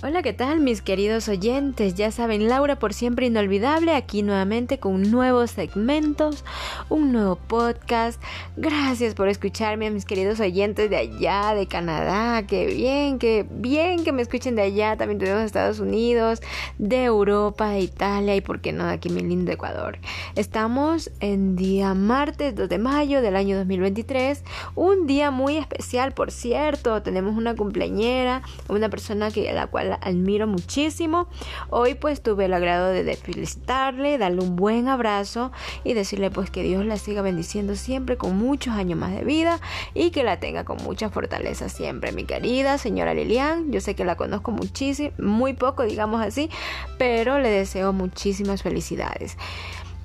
Hola, ¿qué tal mis queridos oyentes? Ya saben, Laura por siempre inolvidable, aquí nuevamente con nuevos segmentos, un nuevo podcast. Gracias por escucharme a mis queridos oyentes de allá, de Canadá. Qué bien, qué bien que me escuchen de allá. También tenemos Estados Unidos, de Europa, de Italia y por qué no de aquí mi lindo Ecuador. Estamos en día martes 2 de mayo del año 2023, un día muy especial, por cierto. Tenemos una cumpleañera, una persona que la cual admiro muchísimo. Hoy pues tuve el agrado de felicitarle, darle un buen abrazo y decirle pues que Dios la siga bendiciendo siempre con muchos años más de vida y que la tenga con mucha fortaleza siempre, mi querida señora Lilian. Yo sé que la conozco muchísimo, muy poco digamos así, pero le deseo muchísimas felicidades.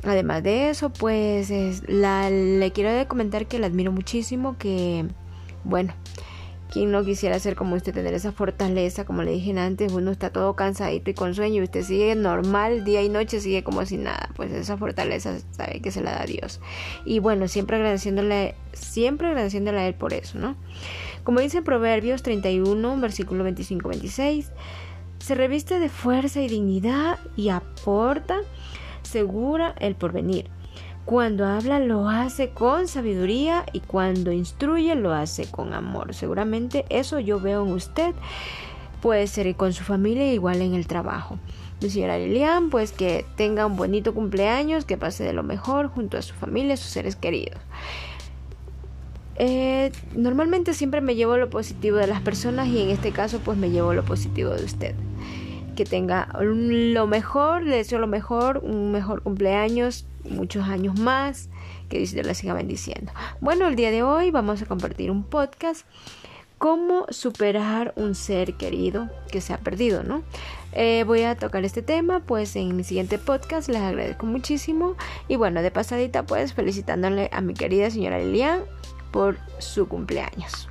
Además de eso, pues la, le quiero comentar que la admiro muchísimo, que bueno, quien no quisiera ser como usted, tener esa fortaleza, como le dije antes, uno está todo cansadito y con sueño y usted sigue normal, día y noche sigue como si nada, pues esa fortaleza sabe que se la da Dios. Y bueno, siempre agradeciéndole, siempre agradeciéndole a Él por eso, ¿no? Como dice Proverbios 31, versículo 25-26, se reviste de fuerza y dignidad y aporta el porvenir. Cuando habla lo hace con sabiduría y cuando instruye lo hace con amor. Seguramente eso yo veo en usted. Puede ser con su familia igual en el trabajo. Mi señora Lilian, pues que tenga un bonito cumpleaños, que pase de lo mejor junto a su familia, sus seres queridos. Eh, normalmente siempre me llevo lo positivo de las personas y en este caso pues me llevo lo positivo de usted que tenga lo mejor, le deseo lo mejor, un mejor cumpleaños, muchos años más, que Dios la siga bendiciendo. Bueno, el día de hoy vamos a compartir un podcast, cómo superar un ser querido que se ha perdido, ¿no? Eh, voy a tocar este tema pues en mi siguiente podcast, les agradezco muchísimo y bueno, de pasadita pues felicitándole a mi querida señora Lilian por su cumpleaños.